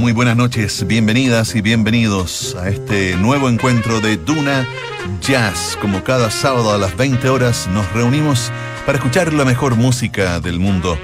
muy buenas noches, bienvenidas y bienvenidos a este nuevo encuentro de Duna Jazz. Como cada sábado a las 20 horas nos reunimos para escuchar la mejor música del mundo.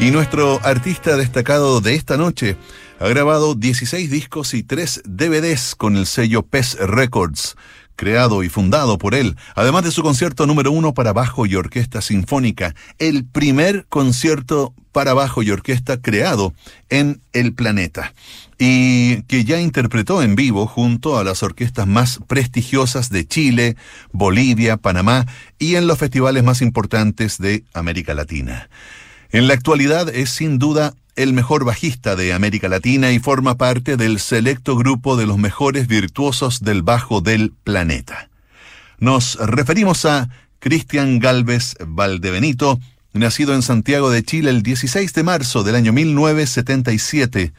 Y nuestro artista destacado de esta noche ha grabado 16 discos y 3 DVDs con el sello PES Records creado y fundado por él, además de su concierto número uno para bajo y orquesta sinfónica, el primer concierto para bajo y orquesta creado en el planeta, y que ya interpretó en vivo junto a las orquestas más prestigiosas de Chile, Bolivia, Panamá y en los festivales más importantes de América Latina. En la actualidad es sin duda el mejor bajista de América Latina y forma parte del selecto grupo de los mejores virtuosos del bajo del planeta. Nos referimos a Cristian Galvez Valdebenito, nacido en Santiago de Chile el 16 de marzo del año 1977.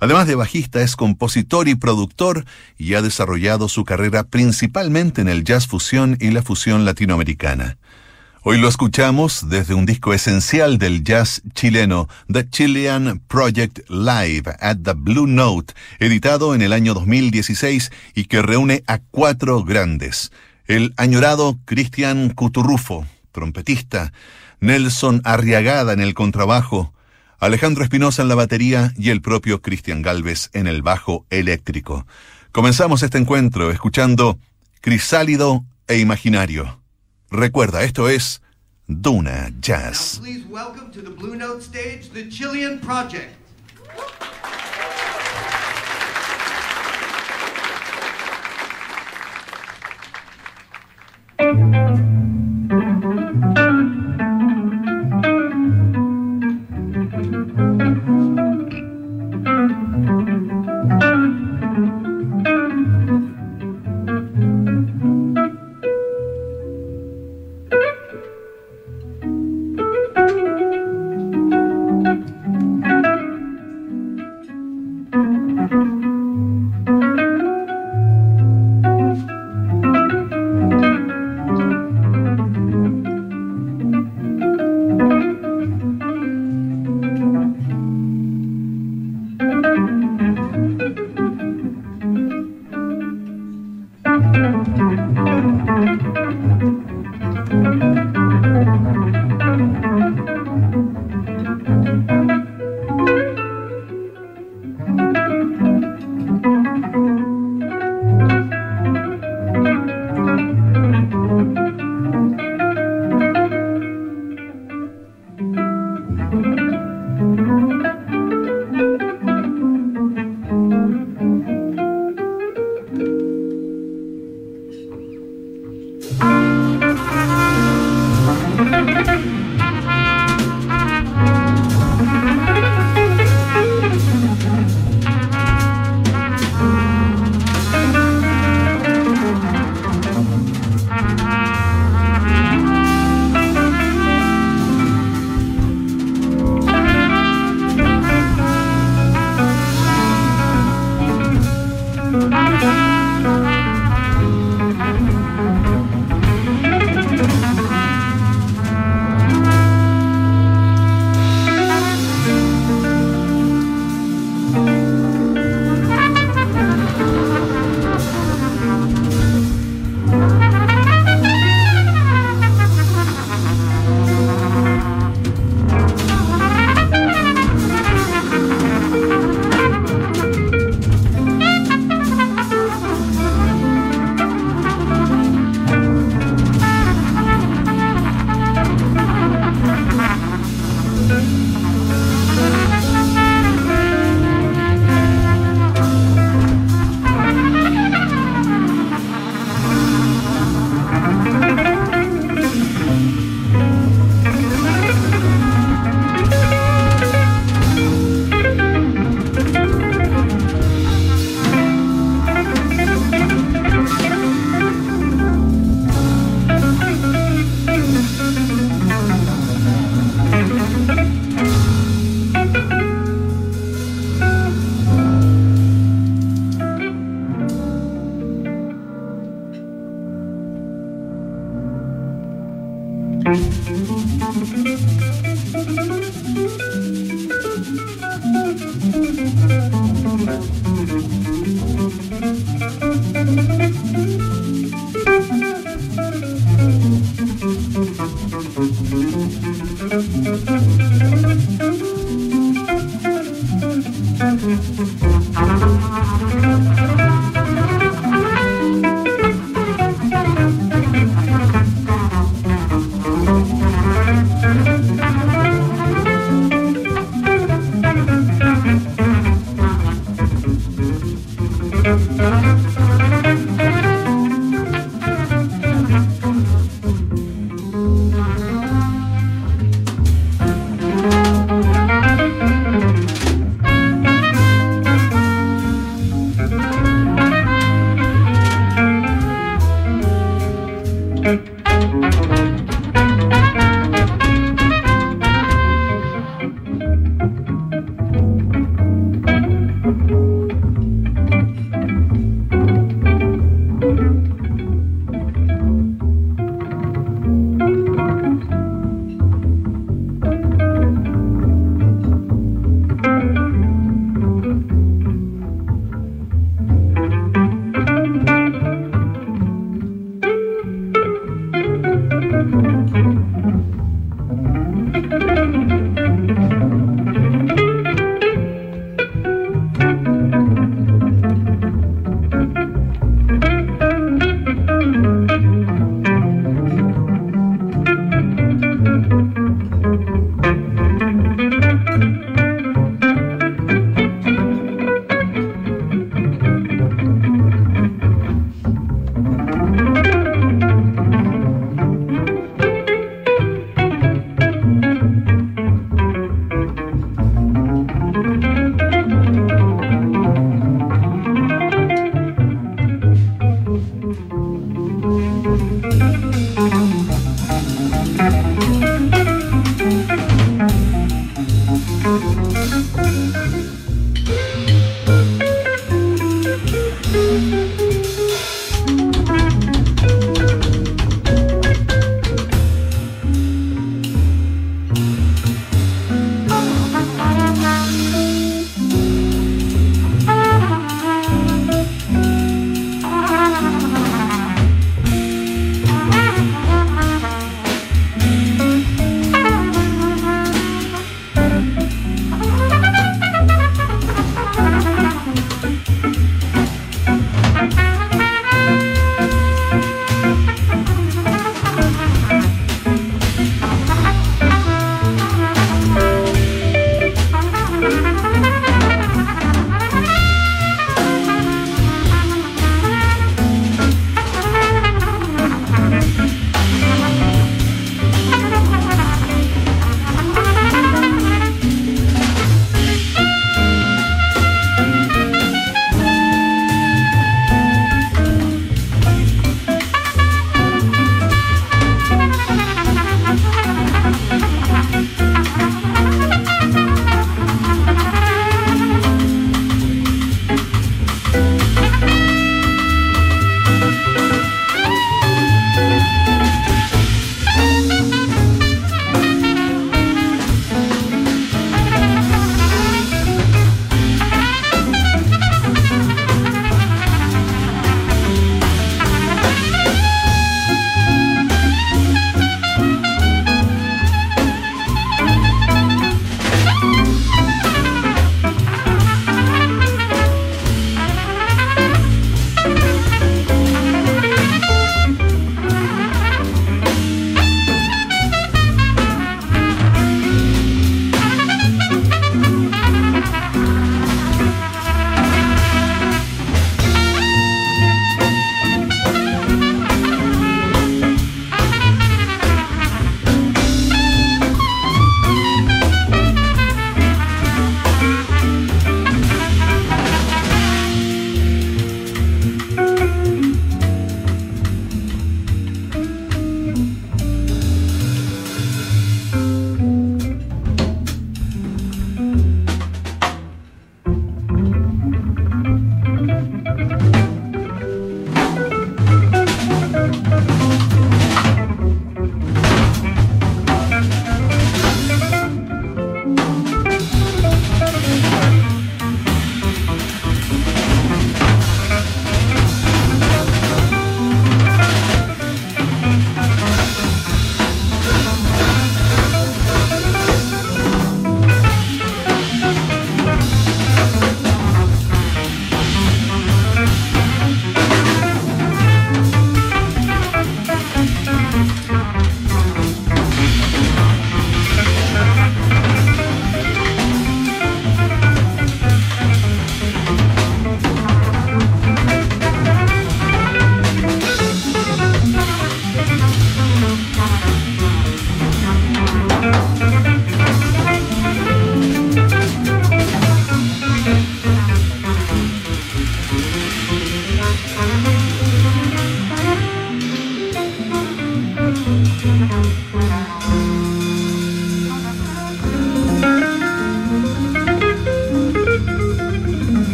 Además de bajista, es compositor y productor y ha desarrollado su carrera principalmente en el jazz fusión y la fusión latinoamericana. Hoy lo escuchamos desde un disco esencial del jazz chileno, The Chilean Project Live at the Blue Note, editado en el año 2016 y que reúne a cuatro grandes. El añorado Cristian Cuturrufo, trompetista, Nelson Arriagada en el contrabajo, Alejandro Espinosa en la batería y el propio Cristian Galvez en el bajo eléctrico. Comenzamos este encuentro escuchando Crisálido e Imaginario. Recuerda, esto es Duna Jazz. Please welcome to the Blue Note stage the Chilean Project.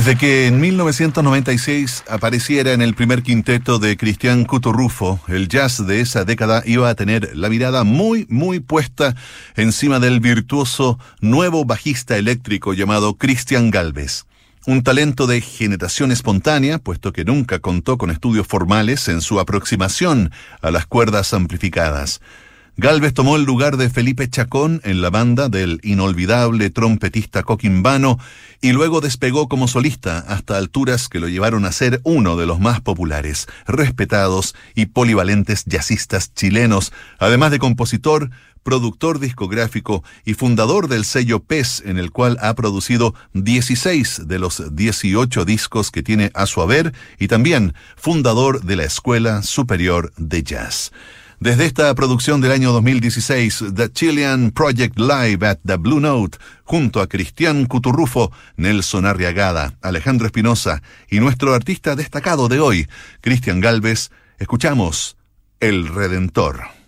Desde que en 1996 apareciera en el primer quinteto de Cristian Cuturrufo, el jazz de esa década iba a tener la mirada muy, muy puesta encima del virtuoso nuevo bajista eléctrico llamado Cristian Galvez. Un talento de generación espontánea, puesto que nunca contó con estudios formales en su aproximación a las cuerdas amplificadas. Galvez tomó el lugar de Felipe Chacón en la banda del inolvidable trompetista coquimbano y luego despegó como solista hasta alturas que lo llevaron a ser uno de los más populares, respetados y polivalentes jazzistas chilenos, además de compositor, productor discográfico y fundador del sello PES, en el cual ha producido 16 de los 18 discos que tiene a su haber, y también fundador de la Escuela Superior de Jazz. Desde esta producción del año 2016, The Chilean Project Live at the Blue Note, junto a Cristian Cuturrufo, Nelson Arriagada, Alejandro Espinosa y nuestro artista destacado de hoy, Cristian Galvez, escuchamos El Redentor.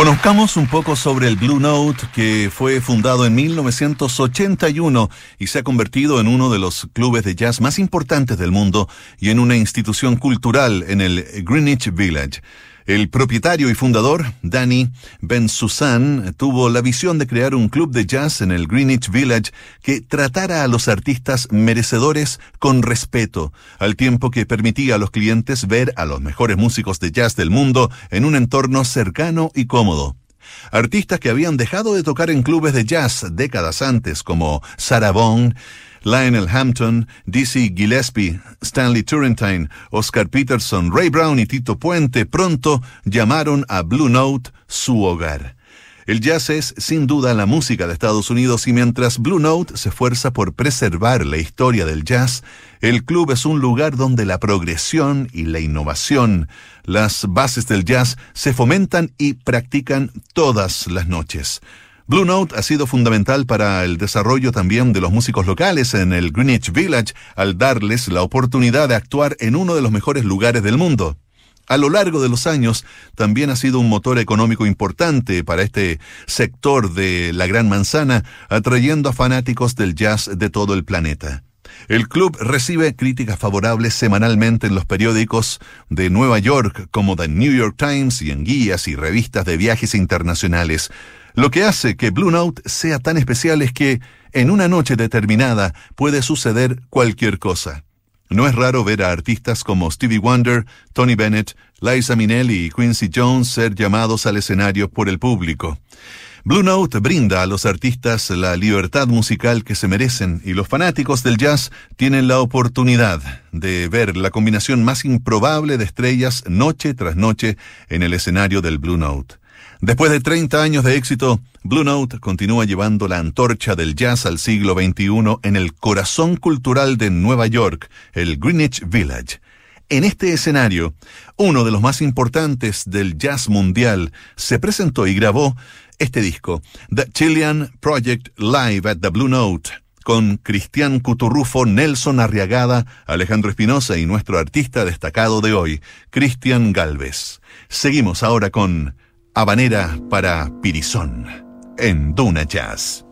Conozcamos un poco sobre el Blue Note, que fue fundado en 1981 y se ha convertido en uno de los clubes de jazz más importantes del mundo y en una institución cultural en el Greenwich Village. El propietario y fundador, Danny Ben Susan, tuvo la visión de crear un club de jazz en el Greenwich Village que tratara a los artistas merecedores con respeto, al tiempo que permitía a los clientes ver a los mejores músicos de jazz del mundo en un entorno cercano y cómodo. Artistas que habían dejado de tocar en clubes de jazz décadas antes, como Sarah Vaughan, Lionel Hampton, Dizzy Gillespie, Stanley Turrentine, Oscar Peterson, Ray Brown y Tito Puente pronto llamaron a Blue Note su hogar. El jazz es sin duda la música de Estados Unidos y mientras Blue Note se esfuerza por preservar la historia del jazz, el club es un lugar donde la progresión y la innovación, las bases del jazz, se fomentan y practican todas las noches. Blue Note ha sido fundamental para el desarrollo también de los músicos locales en el Greenwich Village al darles la oportunidad de actuar en uno de los mejores lugares del mundo. A lo largo de los años también ha sido un motor económico importante para este sector de la Gran Manzana, atrayendo a fanáticos del jazz de todo el planeta. El club recibe críticas favorables semanalmente en los periódicos de Nueva York como The New York Times y en guías y revistas de viajes internacionales. Lo que hace que Blue Note sea tan especial es que en una noche determinada puede suceder cualquier cosa. No es raro ver a artistas como Stevie Wonder, Tony Bennett, Liza Minnelli y Quincy Jones ser llamados al escenario por el público. Blue Note brinda a los artistas la libertad musical que se merecen y los fanáticos del jazz tienen la oportunidad de ver la combinación más improbable de estrellas noche tras noche en el escenario del Blue Note. Después de 30 años de éxito, Blue Note continúa llevando la antorcha del jazz al siglo XXI en el corazón cultural de Nueva York, el Greenwich Village. En este escenario, uno de los más importantes del jazz mundial se presentó y grabó este disco, The Chilean Project Live at the Blue Note, con Cristian Cuturrufo, Nelson Arriagada, Alejandro Espinosa y nuestro artista destacado de hoy, Cristian Galvez. Seguimos ahora con Habanera para Pirizón, en Duna Jazz.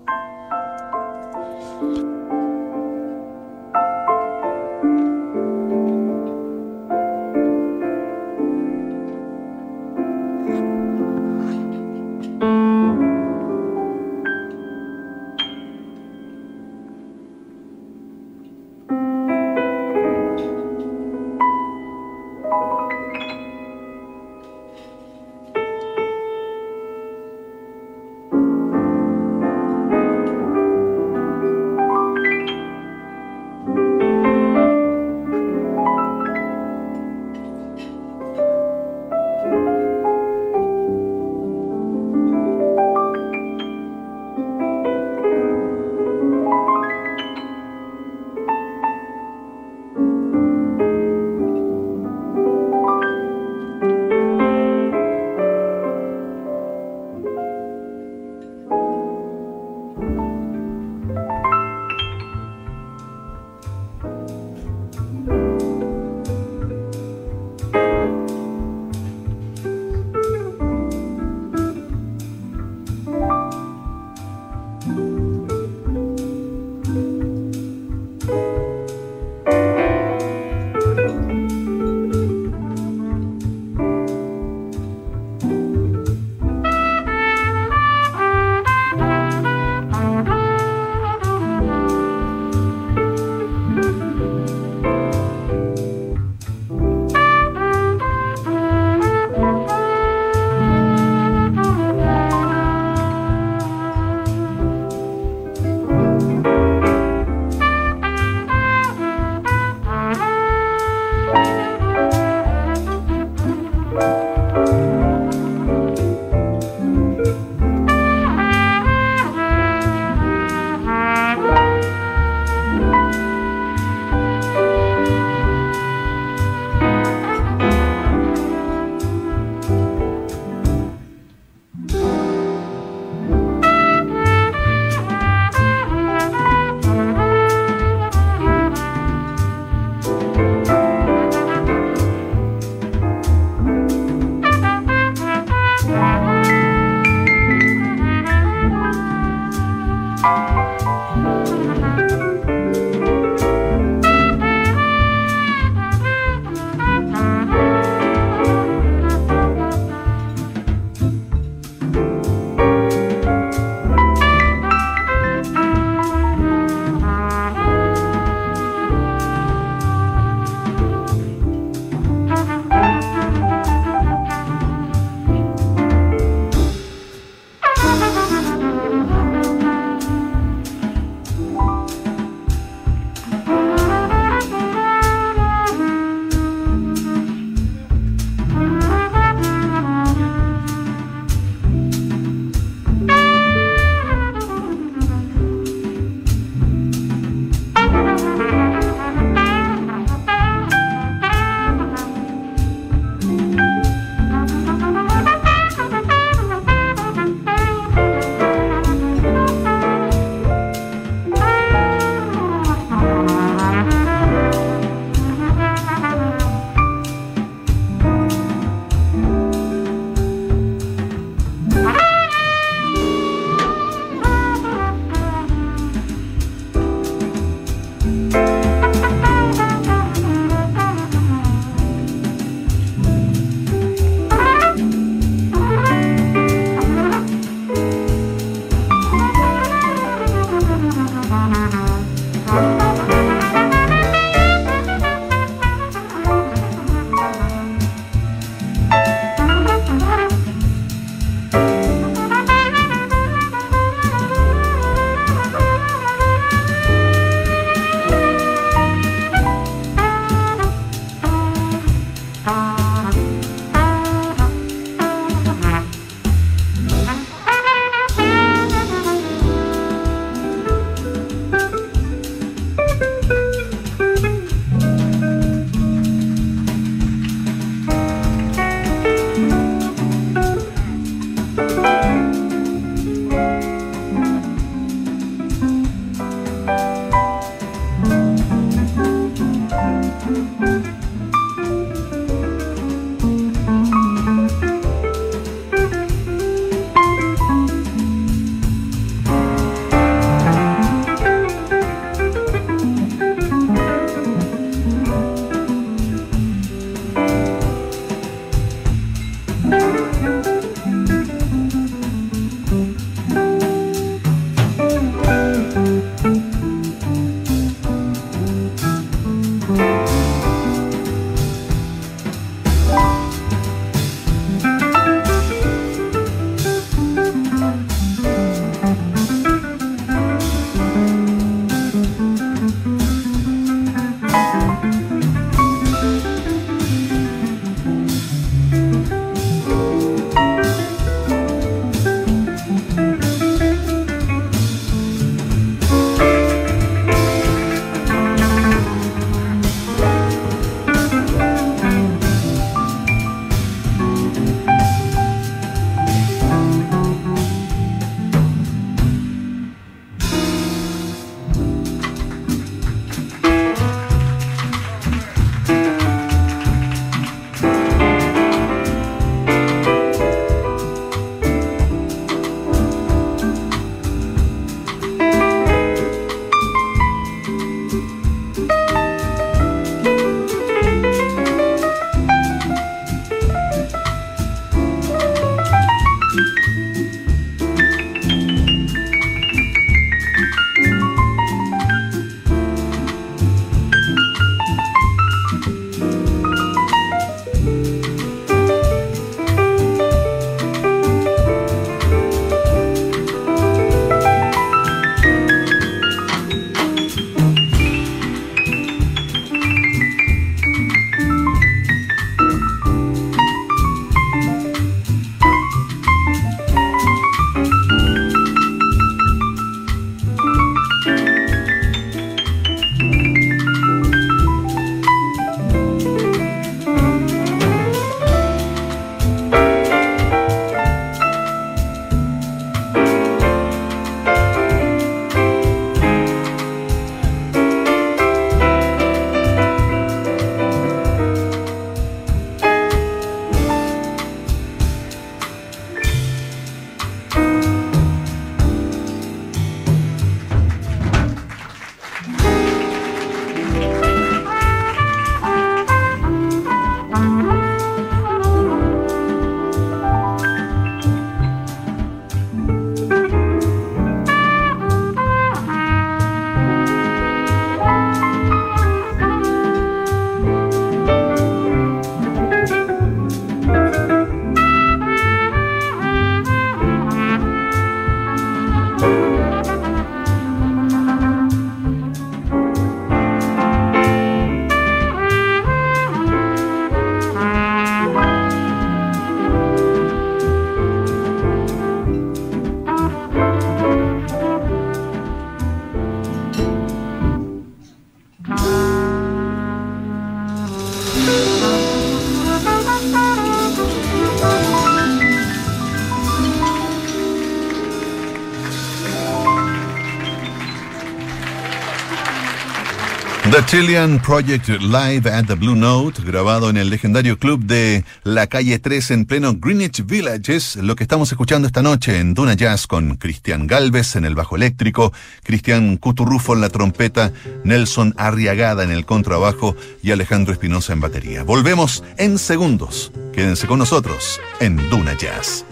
Chilean Project Live at the Blue Note, grabado en el legendario club de la calle 3 en pleno Greenwich Village, es lo que estamos escuchando esta noche en Duna Jazz con Cristian Galvez en el bajo eléctrico, Cristian Cuturrufo en la trompeta, Nelson Arriagada en el contrabajo y Alejandro Espinosa en batería. Volvemos en segundos. Quédense con nosotros en Duna Jazz.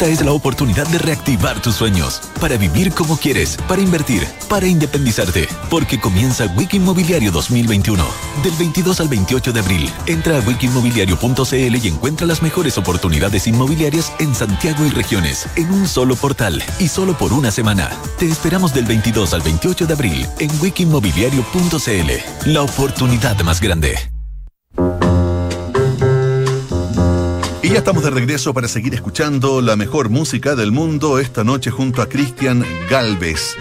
Esta es la oportunidad de reactivar tus sueños, para vivir como quieres, para invertir, para independizarte, porque comienza Wiki Inmobiliario 2021. Del 22 al 28 de abril, entra a wikimobiliario.cl y encuentra las mejores oportunidades inmobiliarias en Santiago y regiones, en un solo portal y solo por una semana. Te esperamos del 22 al 28 de abril en wikimobiliario.cl. La oportunidad más grande. Ya estamos de regreso para seguir escuchando la mejor música del mundo esta noche junto a Cristian Galvez.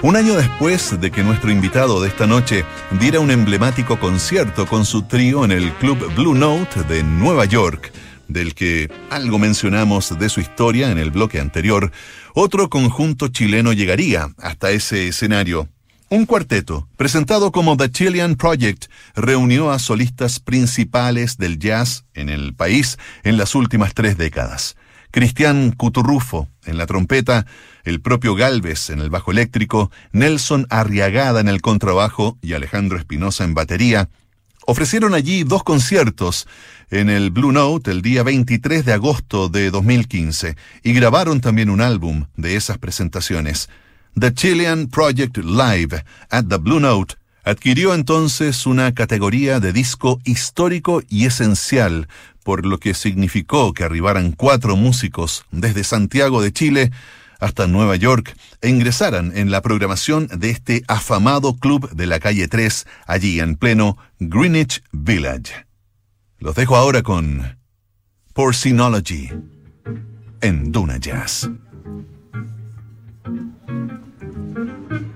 Un año después de que nuestro invitado de esta noche diera un emblemático concierto con su trío en el Club Blue Note de Nueva York, del que algo mencionamos de su historia en el bloque anterior, otro conjunto chileno llegaría hasta ese escenario. Un cuarteto, presentado como The Chilean Project, reunió a solistas principales del jazz en el país en las últimas tres décadas. Cristian Cuturrufo en la trompeta, el propio Galvez en el bajo eléctrico, Nelson Arriagada en el contrabajo y Alejandro Espinosa en batería, ofrecieron allí dos conciertos en el Blue Note el día 23 de agosto de 2015 y grabaron también un álbum de esas presentaciones. The Chilean Project Live at the Blue Note adquirió entonces una categoría de disco histórico y esencial, por lo que significó que arribaran cuatro músicos desde Santiago de Chile hasta Nueva York e ingresaran en la programación de este afamado club de la calle 3, allí en pleno Greenwich Village. Los dejo ahora con Porcinology en Duna Jazz. Thank you.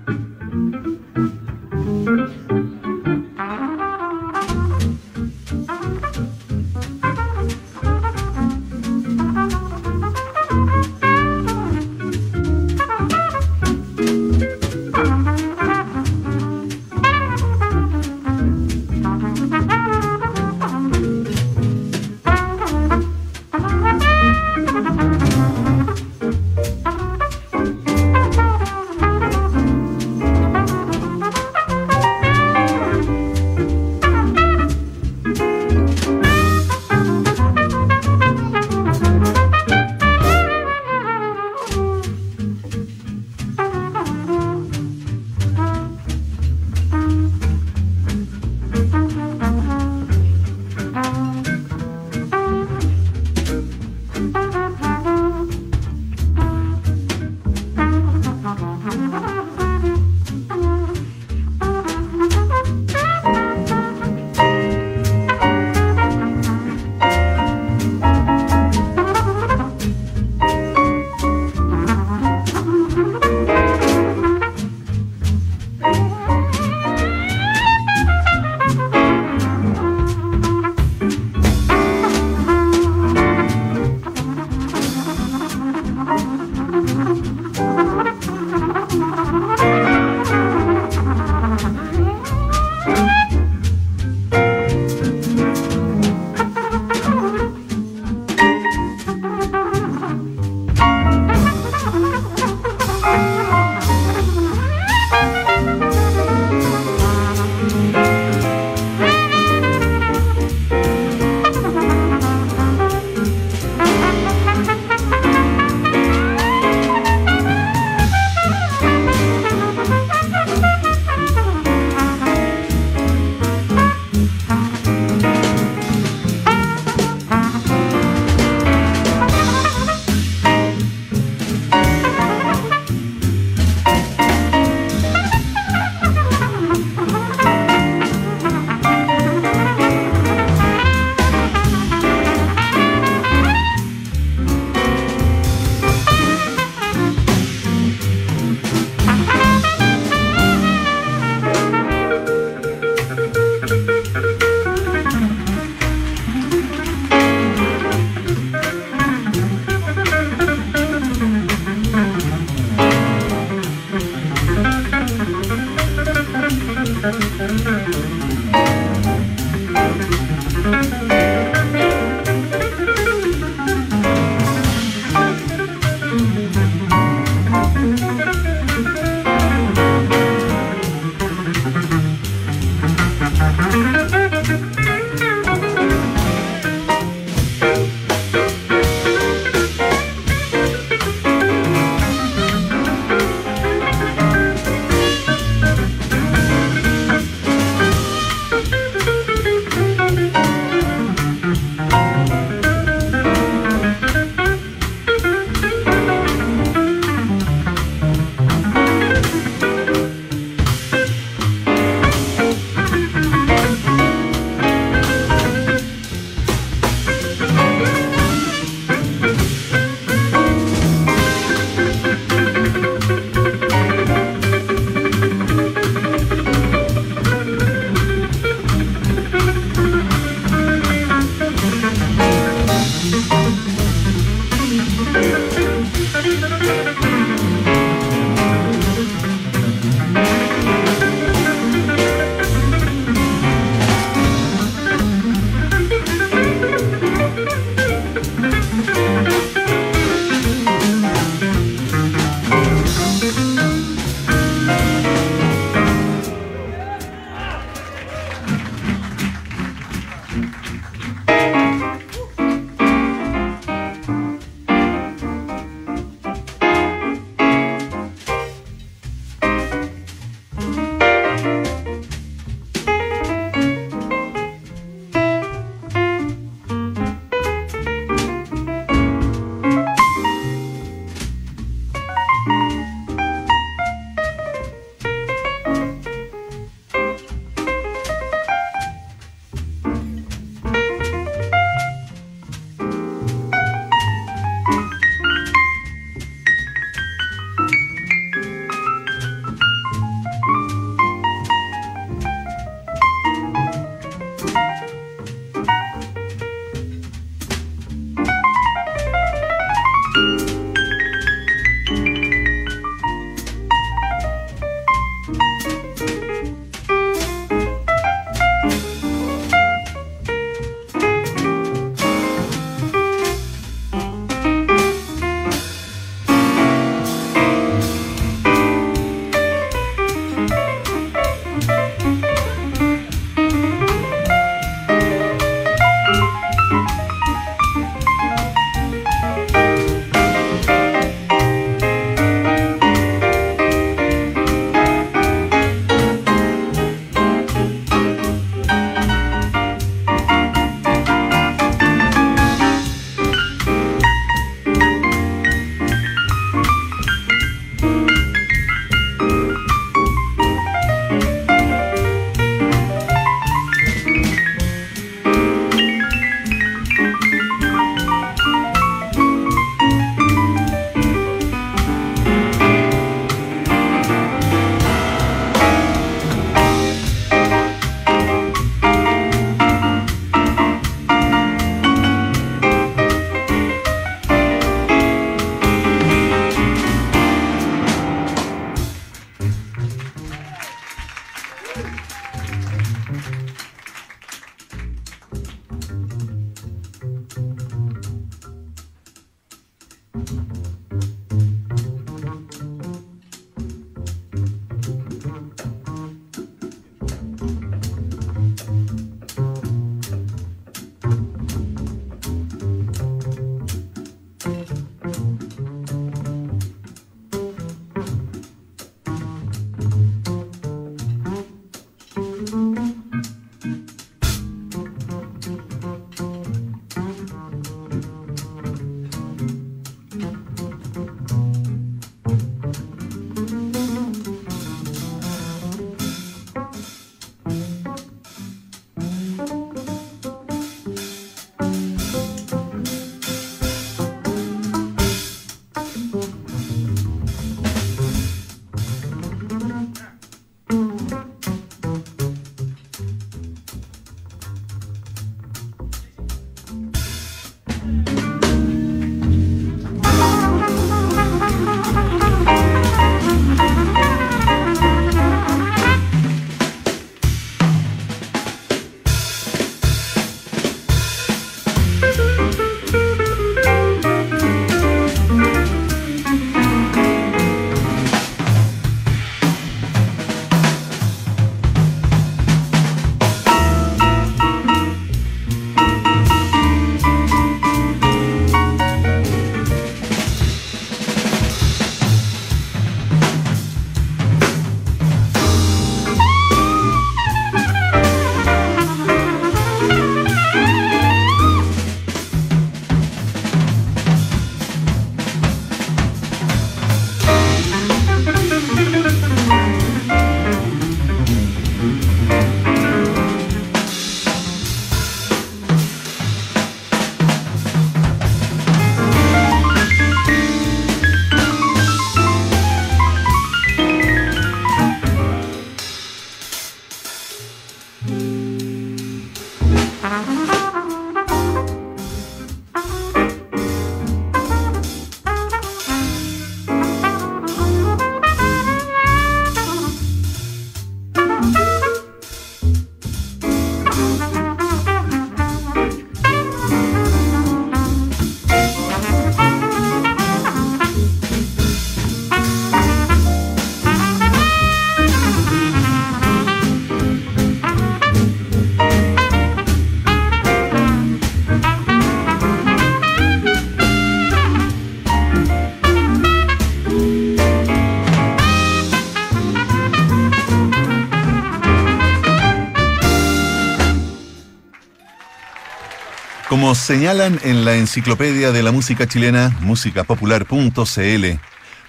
Como señalan en la enciclopedia de la música chilena, musicapopular.cl,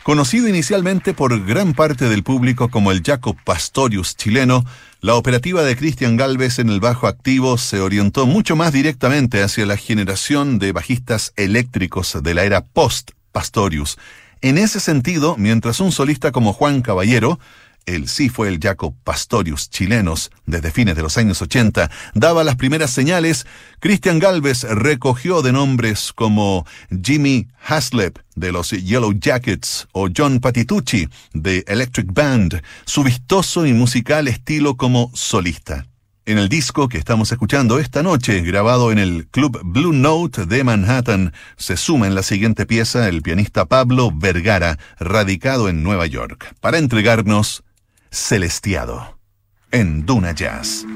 conocido inicialmente por gran parte del público como el Jacob Pastorius chileno, la operativa de Cristian Galvez en el bajo activo se orientó mucho más directamente hacia la generación de bajistas eléctricos de la era post-Pastorius. En ese sentido, mientras un solista como Juan Caballero el sí fue el Jacob Pastorius chilenos desde fines de los años 80, daba las primeras señales, Christian Galvez recogió de nombres como Jimmy Haslep de los Yellow Jackets o John Patitucci de Electric Band su vistoso y musical estilo como solista. En el disco que estamos escuchando esta noche, grabado en el Club Blue Note de Manhattan, se suma en la siguiente pieza el pianista Pablo Vergara, radicado en Nueva York, para entregarnos Celestiado en Duna Jazz.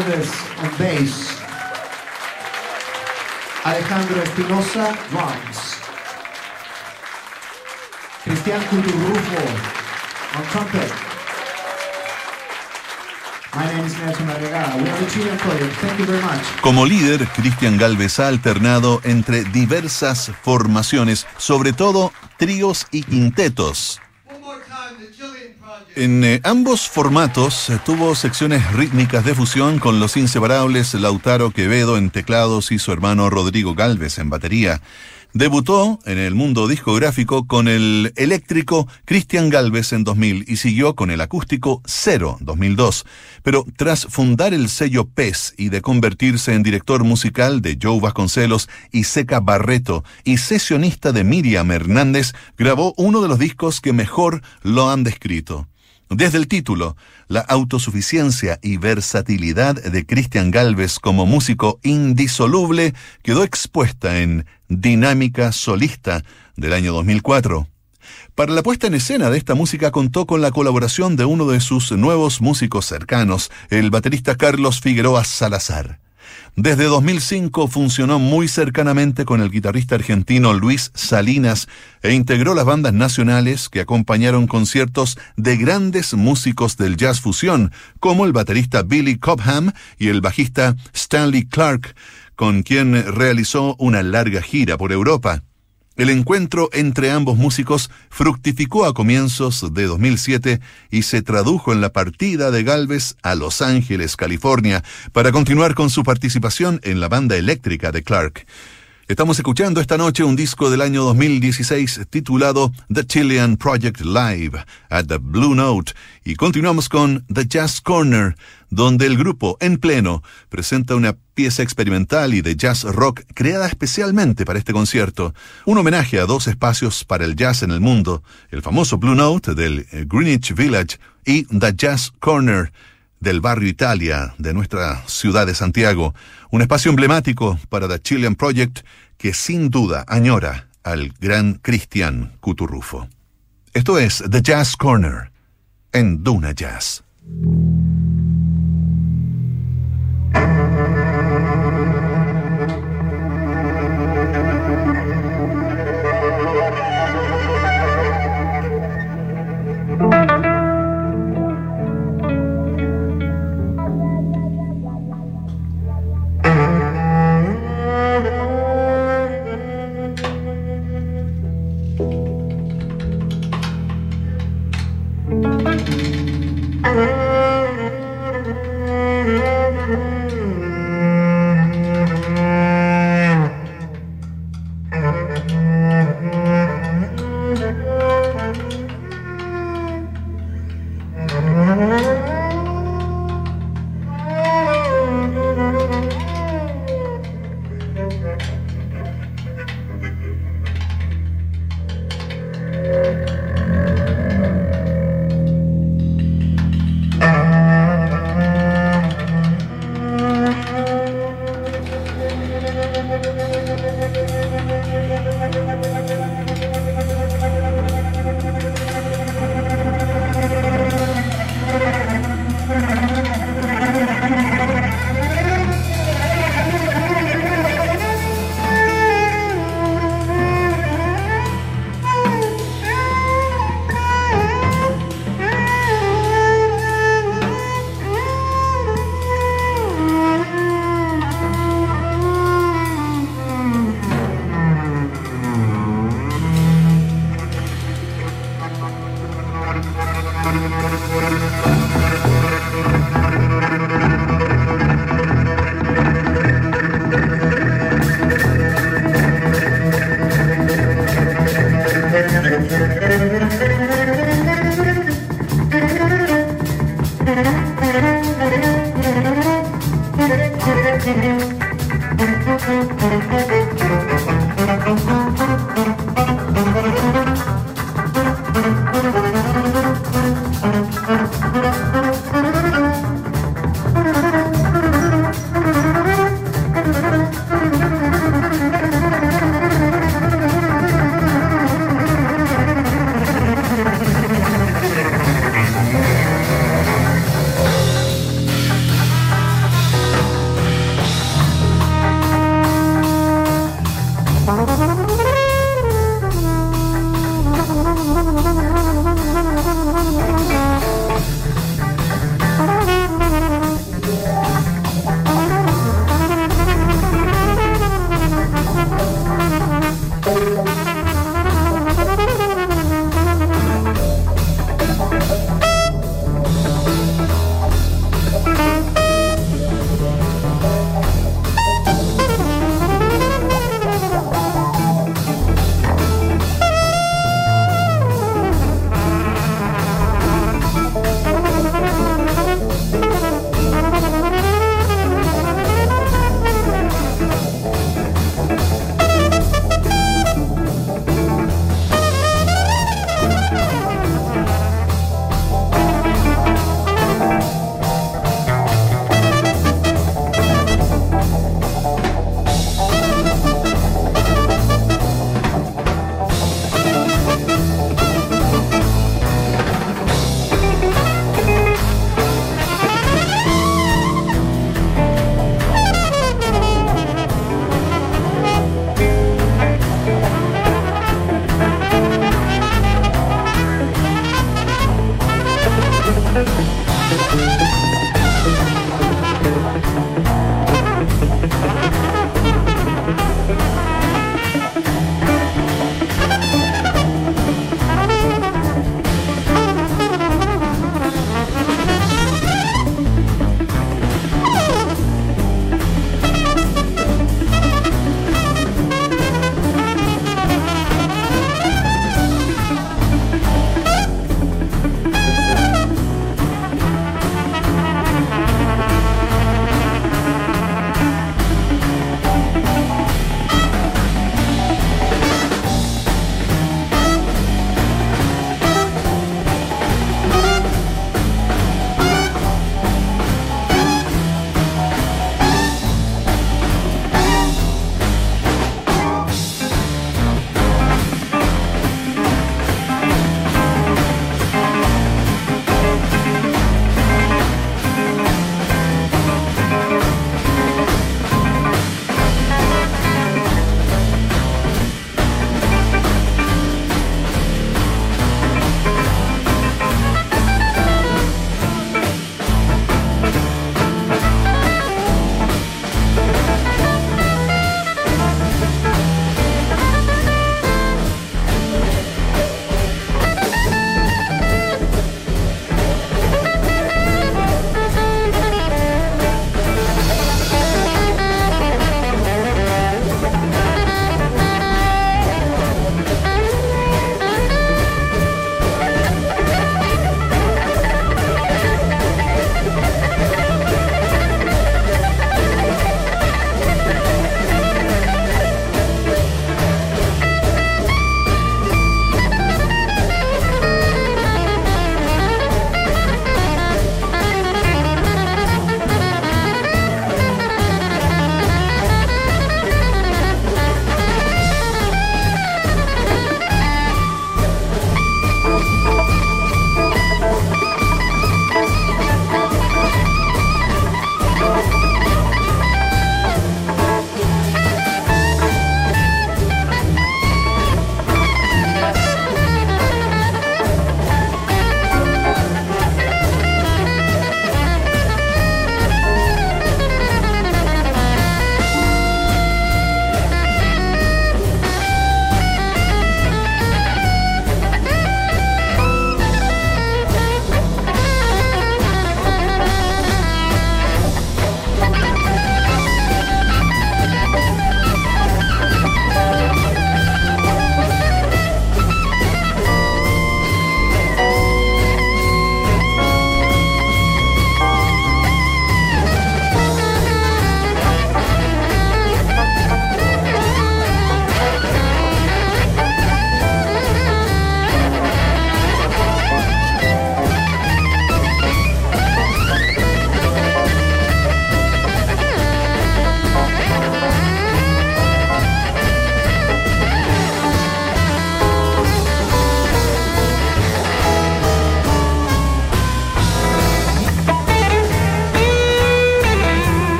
On bass, Alejandro Espinosa drums, Cristian Cuturrufo on trumpet. My name is Nelson Vergara. We are Chilean. Thank you very much. Como líder, Cristian Galvez ha alternado entre diversas formaciones, sobre todo tríos y quintetos. One more time, the Chilean Project. En eh, ambos formatos eh, tuvo secciones rítmicas de fusión con los inseparables Lautaro Quevedo en teclados y su hermano Rodrigo Galvez en batería. Debutó en el mundo discográfico con el eléctrico Cristian Galvez en 2000 y siguió con el acústico Cero 2002. Pero tras fundar el sello PES y de convertirse en director musical de Joe Vasconcelos y Seca Barreto y sesionista de Miriam Hernández, grabó uno de los discos que mejor lo han descrito. Desde el título, la autosuficiencia y versatilidad de Cristian Galvez como músico indisoluble quedó expuesta en Dinámica Solista del año 2004. Para la puesta en escena de esta música contó con la colaboración de uno de sus nuevos músicos cercanos, el baterista Carlos Figueroa Salazar. Desde 2005 funcionó muy cercanamente con el guitarrista argentino Luis Salinas e integró las bandas nacionales que acompañaron conciertos de grandes músicos del jazz fusión, como el baterista Billy Cobham y el bajista Stanley Clark, con quien realizó una larga gira por Europa. El encuentro entre ambos músicos fructificó a comienzos de 2007 y se tradujo en la partida de Galvez a Los Ángeles, California, para continuar con su participación en la banda eléctrica de Clark. Estamos escuchando esta noche un disco del año 2016 titulado The Chilean Project Live at the Blue Note. Y continuamos con The Jazz Corner, donde el grupo en pleno presenta una pieza experimental y de jazz rock creada especialmente para este concierto, un homenaje a dos espacios para el jazz en el mundo, el famoso Blue Note del Greenwich Village y The Jazz Corner del barrio Italia de nuestra ciudad de Santiago, un espacio emblemático para The Chilean Project que sin duda añora al gran Cristian Cuturrufo. Esto es The Jazz Corner en Duna Jazz.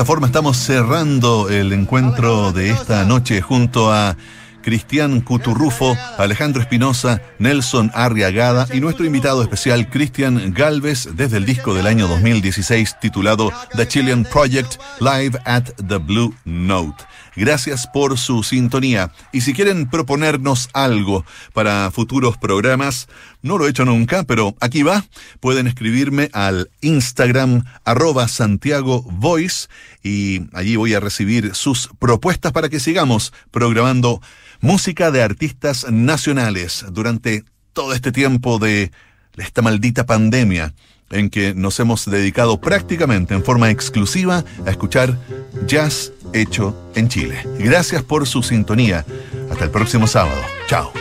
Esta forma estamos cerrando el encuentro de esta noche junto a Cristian Cuturrufo, Alejandro Espinosa, Nelson Arriagada y nuestro invitado especial Cristian Galvez desde el disco del año 2016 titulado The Chilean Project Live at the Blue Note. Gracias por su sintonía. Y si quieren proponernos algo para futuros programas, no lo he hecho nunca, pero aquí va, pueden escribirme al Instagram arroba Santiago Voice y allí voy a recibir sus propuestas para que sigamos programando música de artistas nacionales durante todo este tiempo de esta maldita pandemia en que nos hemos dedicado prácticamente en forma exclusiva a escuchar jazz hecho en Chile. Gracias por su sintonía. Hasta el próximo sábado. Chao.